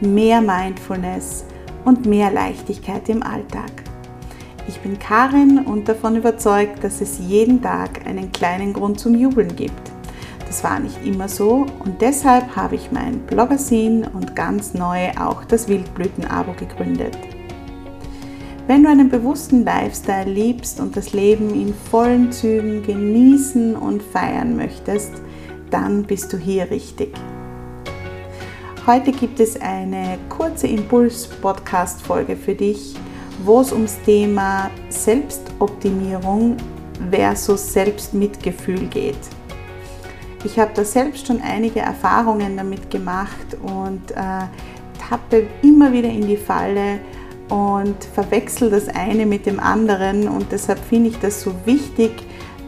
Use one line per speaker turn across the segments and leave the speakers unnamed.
mehr Mindfulness und mehr Leichtigkeit im Alltag. Ich bin Karin und davon überzeugt, dass es jeden Tag einen kleinen Grund zum Jubeln gibt. Das war nicht immer so und deshalb habe ich mein Bloggersin und ganz neu auch das Wildblüten-Abo gegründet. Wenn du einen bewussten Lifestyle liebst und das Leben in vollen Zügen genießen und feiern möchtest, dann bist du hier richtig. Heute gibt es eine kurze Impuls-Podcast-Folge für dich, wo es ums Thema Selbstoptimierung versus Selbstmitgefühl geht. Ich habe da selbst schon einige Erfahrungen damit gemacht und äh, tappe immer wieder in die Falle und verwechsel das eine mit dem anderen und deshalb finde ich das so wichtig,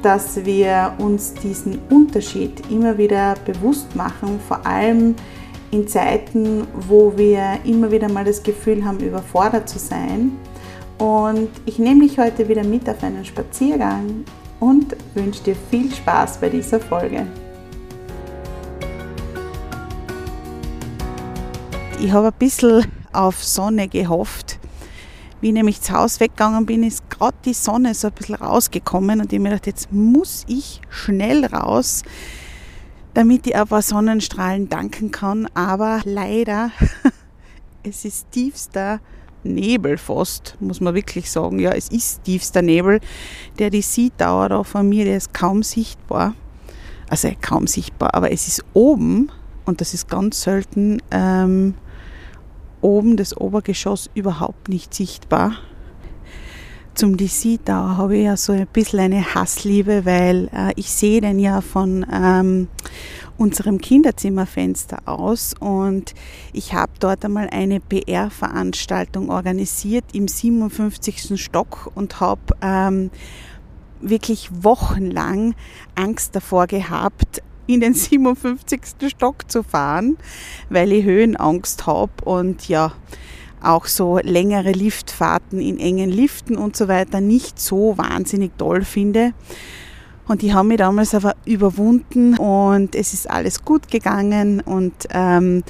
dass wir uns diesen Unterschied immer wieder bewusst machen, vor allem in Zeiten, wo wir immer wieder mal das Gefühl haben, überfordert zu sein. Und ich nehme dich heute wieder mit auf einen Spaziergang und wünsche dir viel Spaß bei dieser Folge. Ich habe ein bisschen auf Sonne gehofft. Wie ich nämlich zu Hause weggegangen bin, ist gerade die Sonne so ein bisschen rausgekommen und ich habe mir gedacht, jetzt muss ich schnell raus damit ich ein paar Sonnenstrahlen danken kann. Aber leider, es ist tiefster Nebel fast, muss man wirklich sagen. Ja, es ist tiefster Nebel. Der die Siedauer da von mir, der ist kaum sichtbar. Also kaum sichtbar, aber es ist oben, und das ist ganz selten, ähm, oben das Obergeschoss überhaupt nicht sichtbar zum da habe ich ja so ein bisschen eine Hassliebe, weil äh, ich sehe den ja von ähm, unserem Kinderzimmerfenster aus und ich habe dort einmal eine PR-Veranstaltung organisiert im 57. Stock und habe ähm, wirklich wochenlang Angst davor gehabt, in den 57. Stock zu fahren, weil ich Höhenangst habe und ja, auch so längere Liftfahrten in engen Liften und so weiter nicht so wahnsinnig toll finde. Und die haben mich damals aber überwunden und es ist alles gut gegangen und ähm,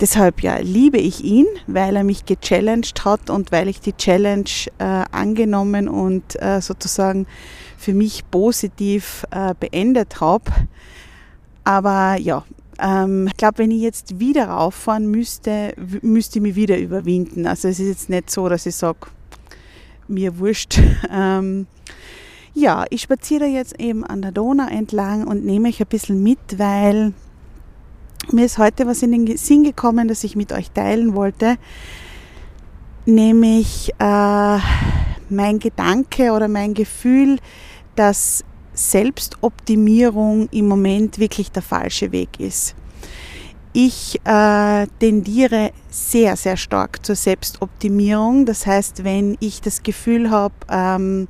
deshalb ja liebe ich ihn, weil er mich gechallenged hat und weil ich die Challenge äh, angenommen und äh, sozusagen für mich positiv äh, beendet habe. Aber ja, ähm, ich glaube, wenn ich jetzt wieder rauffahren müsste, müsste ich mich wieder überwinden. Also es ist jetzt nicht so, dass ich sage, mir wurscht. Ähm, ja, ich spaziere jetzt eben an der Donau entlang und nehme euch ein bisschen mit, weil mir ist heute was in den Sinn gekommen, das ich mit euch teilen wollte, nämlich äh, mein Gedanke oder mein Gefühl, dass Selbstoptimierung im Moment wirklich der falsche Weg ist. Ich äh, tendiere sehr, sehr stark zur Selbstoptimierung. Das heißt, wenn ich das Gefühl habe, ähm,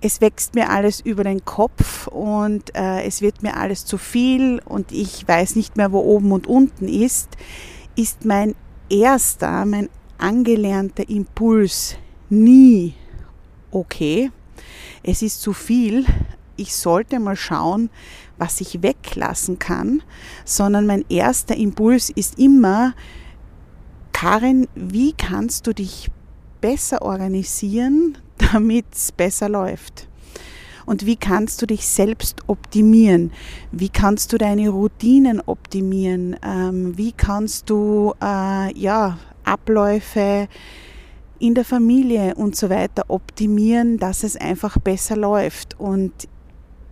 es wächst mir alles über den Kopf und äh, es wird mir alles zu viel und ich weiß nicht mehr, wo oben und unten ist, ist mein erster, mein angelernter Impuls nie okay, es ist zu viel, ich sollte mal schauen, was ich weglassen kann, sondern mein erster Impuls ist immer, Karin, wie kannst du dich besser organisieren, damit es besser läuft? Und wie kannst du dich selbst optimieren? Wie kannst du deine Routinen optimieren? Ähm, wie kannst du äh, ja, Abläufe in der Familie und so weiter optimieren, dass es einfach besser läuft? Und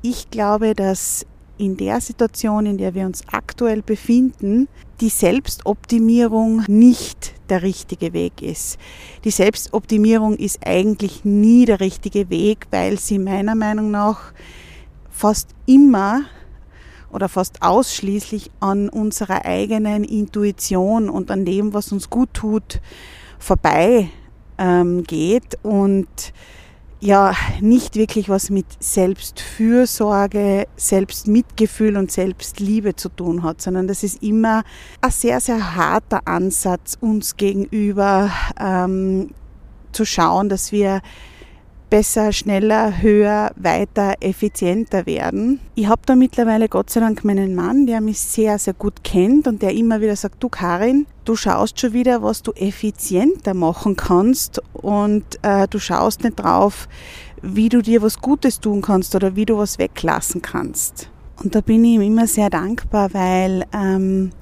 ich glaube, dass in der Situation, in der wir uns aktuell befinden, die Selbstoptimierung nicht der richtige Weg ist. Die Selbstoptimierung ist eigentlich nie der richtige Weg, weil sie meiner Meinung nach fast immer oder fast ausschließlich an unserer eigenen Intuition und an dem, was uns gut tut, vorbei ähm, geht und ja nicht wirklich was mit Selbstfürsorge, Selbstmitgefühl und Selbstliebe zu tun hat, sondern das ist immer ein sehr, sehr harter Ansatz uns gegenüber ähm, zu schauen, dass wir besser, schneller, höher, weiter, effizienter werden. Ich habe da mittlerweile Gott sei Dank meinen Mann, der mich sehr, sehr gut kennt und der immer wieder sagt, du Karin, du schaust schon wieder, was du effizienter machen kannst und äh, du schaust nicht drauf, wie du dir was Gutes tun kannst oder wie du was weglassen kannst. Und da bin ich ihm immer sehr dankbar, weil ähm,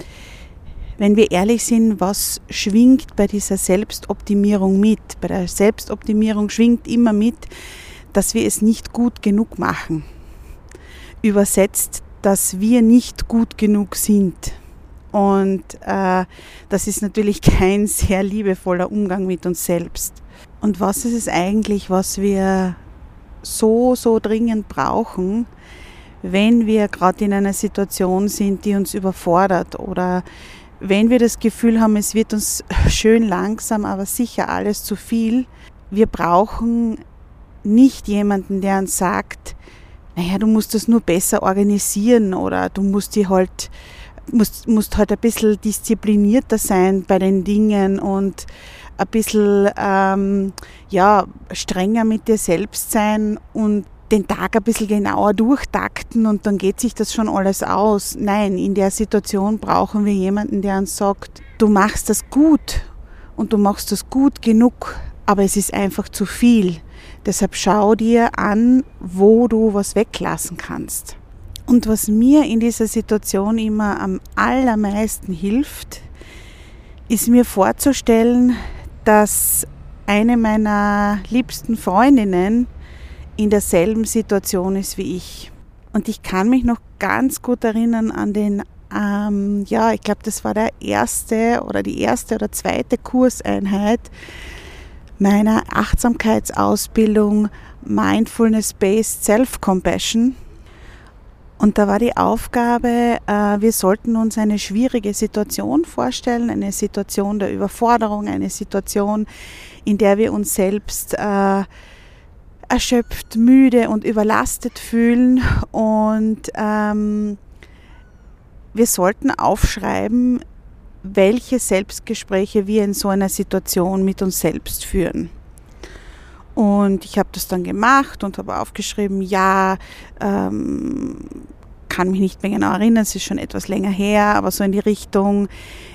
wenn wir ehrlich sind, was schwingt bei dieser Selbstoptimierung mit? Bei der Selbstoptimierung schwingt immer mit, dass wir es nicht gut genug machen. Übersetzt, dass wir nicht gut genug sind. Und äh, das ist natürlich kein sehr liebevoller Umgang mit uns selbst. Und was ist es eigentlich, was wir so, so dringend brauchen, wenn wir gerade in einer Situation sind, die uns überfordert oder wenn wir das Gefühl haben, es wird uns schön langsam, aber sicher alles zu viel, wir brauchen nicht jemanden, der uns sagt, naja, du musst das nur besser organisieren oder du musst die halt, musst, musst halt ein bisschen disziplinierter sein bei den Dingen und ein bisschen ähm, ja, strenger mit dir selbst sein und den Tag ein bisschen genauer durchtakten und dann geht sich das schon alles aus. Nein, in der Situation brauchen wir jemanden, der uns sagt, du machst das gut und du machst das gut genug, aber es ist einfach zu viel. Deshalb schau dir an, wo du was weglassen kannst. Und was mir in dieser Situation immer am allermeisten hilft, ist mir vorzustellen, dass eine meiner liebsten Freundinnen in derselben Situation ist wie ich. Und ich kann mich noch ganz gut erinnern an den, ähm, ja, ich glaube, das war der erste oder die erste oder zweite Kurseinheit meiner Achtsamkeitsausbildung Mindfulness-Based Self-Compassion. Und da war die Aufgabe, äh, wir sollten uns eine schwierige Situation vorstellen, eine Situation der Überforderung, eine Situation, in der wir uns selbst äh, erschöpft, müde und überlastet fühlen. Und ähm, wir sollten aufschreiben, welche Selbstgespräche wir in so einer Situation mit uns selbst führen. Und ich habe das dann gemacht und habe aufgeschrieben, ja, ähm, kann mich nicht mehr genau erinnern, es ist schon etwas länger her, aber so in die Richtung,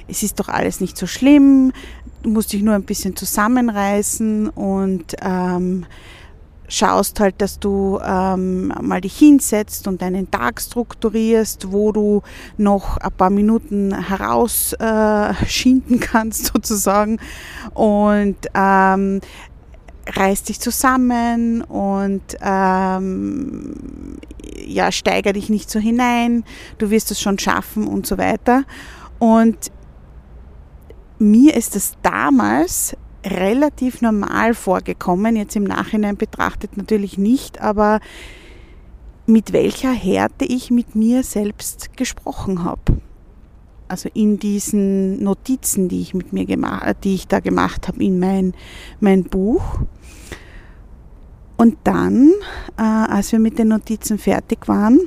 es ist doch alles nicht so schlimm, du musst dich nur ein bisschen zusammenreißen und ähm, schaust halt, dass du ähm, mal dich hinsetzt und deinen Tag strukturierst, wo du noch ein paar Minuten herausschinden äh, kannst sozusagen und ähm, reiß dich zusammen und ähm, ja, steiger dich nicht so hinein, du wirst es schon schaffen und so weiter. Und mir ist es damals relativ normal vorgekommen, jetzt im Nachhinein betrachtet natürlich nicht, aber mit welcher Härte ich mit mir selbst gesprochen habe. Also in diesen Notizen, die ich mit mir gemacht, die ich da gemacht habe in mein, mein Buch. Und dann, äh, als wir mit den Notizen fertig waren,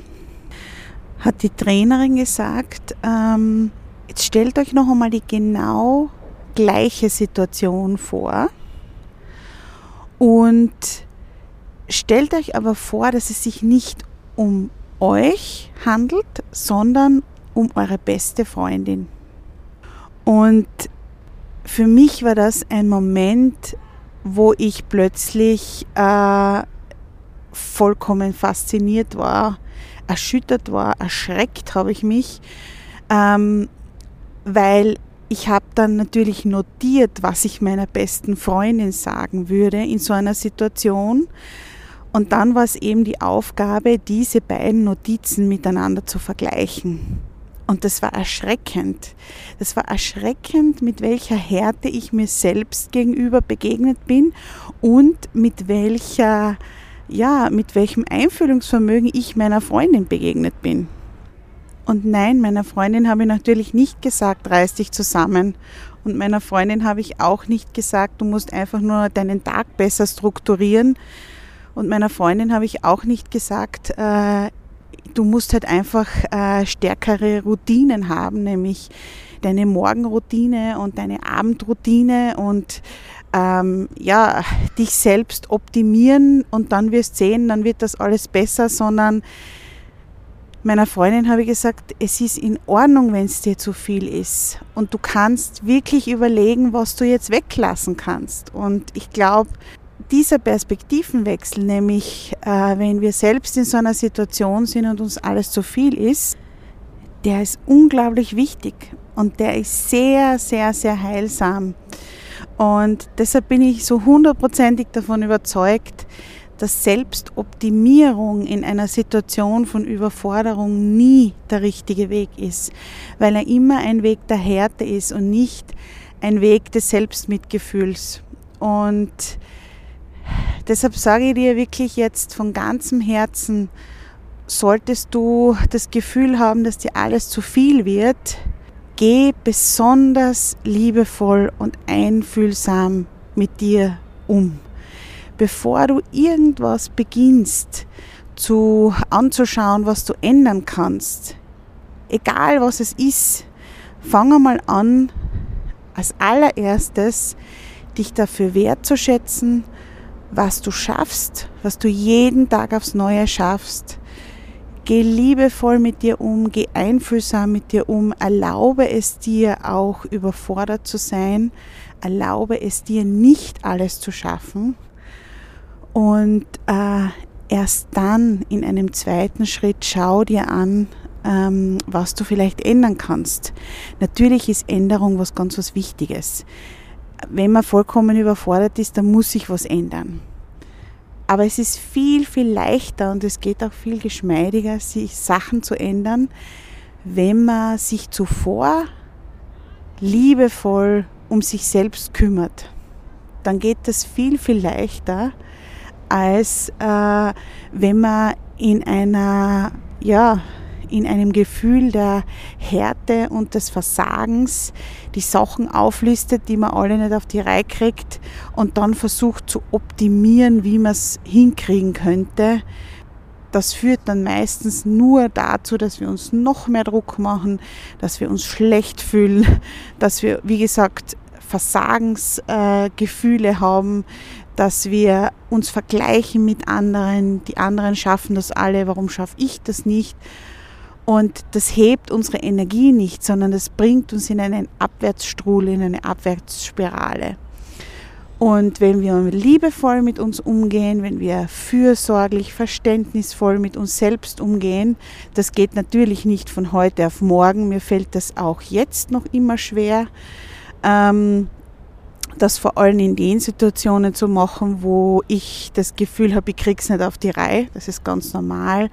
hat die Trainerin gesagt, ähm, jetzt stellt euch noch einmal die genau gleiche Situation vor und stellt euch aber vor, dass es sich nicht um euch handelt, sondern um eure beste Freundin. Und für mich war das ein Moment, wo ich plötzlich äh, vollkommen fasziniert war, erschüttert war, erschreckt habe ich mich, ähm, weil ich habe dann natürlich notiert, was ich meiner besten Freundin sagen würde in so einer Situation. Und dann war es eben die Aufgabe, diese beiden Notizen miteinander zu vergleichen. Und das war erschreckend. Das war erschreckend, mit welcher Härte ich mir selbst gegenüber begegnet bin und mit welcher, ja, mit welchem Einfühlungsvermögen ich meiner Freundin begegnet bin. Und nein, meiner Freundin habe ich natürlich nicht gesagt, reiß dich zusammen. Und meiner Freundin habe ich auch nicht gesagt, du musst einfach nur deinen Tag besser strukturieren. Und meiner Freundin habe ich auch nicht gesagt, äh, du musst halt einfach äh, stärkere Routinen haben, nämlich deine Morgenroutine und deine Abendroutine und ähm, ja, dich selbst optimieren und dann wirst sehen, dann wird das alles besser, sondern meiner Freundin habe ich gesagt, es ist in Ordnung, wenn es dir zu viel ist. Und du kannst wirklich überlegen, was du jetzt weglassen kannst. Und ich glaube, dieser Perspektivenwechsel, nämlich äh, wenn wir selbst in so einer Situation sind und uns alles zu viel ist, der ist unglaublich wichtig und der ist sehr, sehr, sehr heilsam. Und deshalb bin ich so hundertprozentig davon überzeugt, dass Selbstoptimierung in einer Situation von Überforderung nie der richtige Weg ist, weil er immer ein Weg der Härte ist und nicht ein Weg des Selbstmitgefühls. Und deshalb sage ich dir wirklich jetzt von ganzem Herzen, solltest du das Gefühl haben, dass dir alles zu viel wird, geh besonders liebevoll und einfühlsam mit dir um bevor du irgendwas beginnst zu anzuschauen, was du ändern kannst, egal was es ist, fang mal an, als allererstes dich dafür wertzuschätzen, was du schaffst, was du jeden Tag aufs Neue schaffst. Geh liebevoll mit dir um, geh einfühlsam mit dir um, erlaube es dir auch überfordert zu sein, erlaube es dir nicht alles zu schaffen und äh, erst dann in einem zweiten Schritt schau dir an, ähm, was du vielleicht ändern kannst. Natürlich ist Änderung was ganz was Wichtiges. Wenn man vollkommen überfordert ist, dann muss sich was ändern. Aber es ist viel, viel leichter und es geht auch viel geschmeidiger, sich Sachen zu ändern, wenn man sich zuvor liebevoll um sich selbst kümmert. Dann geht das viel, viel leichter, als äh, wenn man in einer, ja, in einem Gefühl der Härte und des Versagens die Sachen auflistet, die man alle nicht auf die Reihe kriegt und dann versucht zu optimieren, wie man es hinkriegen könnte. Das führt dann meistens nur dazu, dass wir uns noch mehr Druck machen, dass wir uns schlecht fühlen, dass wir, wie gesagt, Versagensgefühle äh, haben, dass wir uns vergleichen mit anderen, die anderen schaffen das alle, warum schaffe ich das nicht? Und das hebt unsere Energie nicht, sondern das bringt uns in einen Abwärtsstrudel, in eine Abwärtsspirale. Und wenn wir liebevoll mit uns umgehen, wenn wir fürsorglich, verständnisvoll mit uns selbst umgehen, das geht natürlich nicht von heute auf morgen. Mir fällt das auch jetzt noch immer schwer. Ähm, das vor allem in den Situationen zu machen, wo ich das Gefühl habe, ich krieg's nicht auf die Reihe. Das ist ganz normal.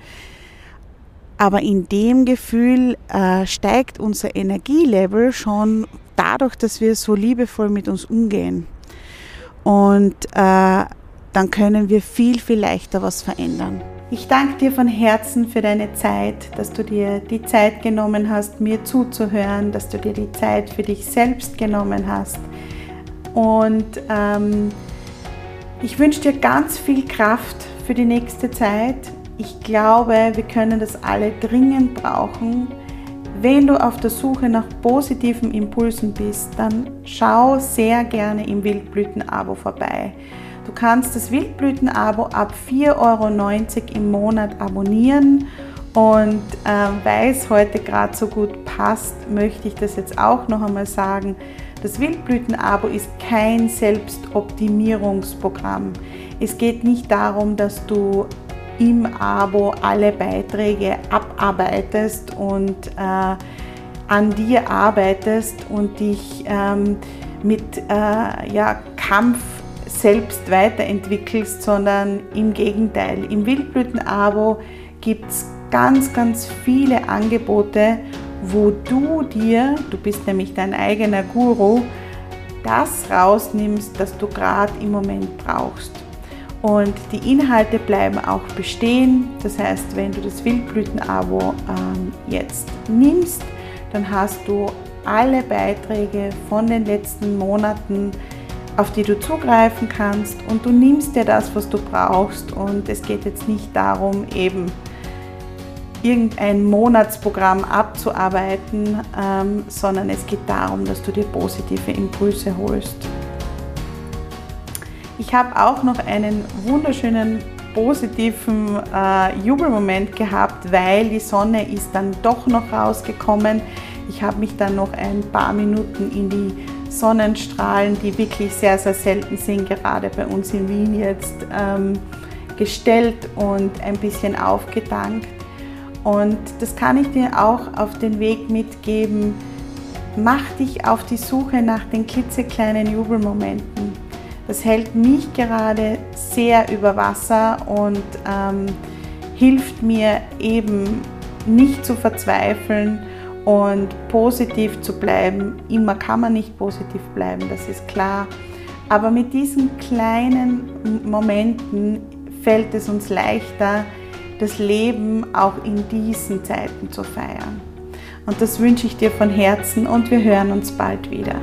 Aber in dem Gefühl äh, steigt unser Energielevel schon dadurch, dass wir so liebevoll mit uns umgehen. Und äh, dann können wir viel, viel leichter was verändern. Ich danke dir von Herzen für deine Zeit, dass du dir die Zeit genommen hast, mir zuzuhören, dass du dir die Zeit für dich selbst genommen hast und ähm, ich wünsche dir ganz viel Kraft für die nächste Zeit. Ich glaube, wir können das alle dringend brauchen. Wenn du auf der Suche nach positiven Impulsen bist, dann schau sehr gerne im Wildblüten-Abo vorbei. Du kannst das Wildblüten-Abo ab 4,90 Euro im Monat abonnieren und äh, weil es heute gerade so gut passt, möchte ich das jetzt auch noch einmal sagen. Das Wildblüten-Abo ist kein Selbstoptimierungsprogramm. Es geht nicht darum, dass du im Abo alle Beiträge abarbeitest und äh, an dir arbeitest und dich ähm, mit äh, ja, Kampf selbst weiterentwickelst, sondern im Gegenteil. Im Wildblüten-Abo gibt es ganz, ganz viele Angebote, wo du dir, du bist nämlich dein eigener Guru, das rausnimmst, das du gerade im Moment brauchst. Und die Inhalte bleiben auch bestehen. Das heißt, wenn du das Wildblüten-Abo ähm, jetzt nimmst, dann hast du alle Beiträge von den letzten Monaten, auf die du zugreifen kannst und du nimmst dir das, was du brauchst. Und es geht jetzt nicht darum, eben irgendein Monatsprogramm abzuarbeiten, ähm, sondern es geht darum, dass du dir positive Impulse holst. Ich habe auch noch einen wunderschönen positiven äh, Jubelmoment gehabt, weil die Sonne ist dann doch noch rausgekommen. Ich habe mich dann noch ein paar Minuten in die Sonnenstrahlen, die wirklich sehr, sehr selten sind, gerade bei uns in Wien jetzt, ähm, gestellt und ein bisschen aufgedankt. Und das kann ich dir auch auf den Weg mitgeben. Mach dich auf die Suche nach den klitzekleinen Jubelmomenten. Das hält mich gerade sehr über Wasser und ähm, hilft mir eben nicht zu verzweifeln und positiv zu bleiben. Immer kann man nicht positiv bleiben, das ist klar. Aber mit diesen kleinen Momenten fällt es uns leichter, das Leben auch in diesen Zeiten zu feiern. Und das wünsche ich dir von Herzen und wir hören uns bald wieder.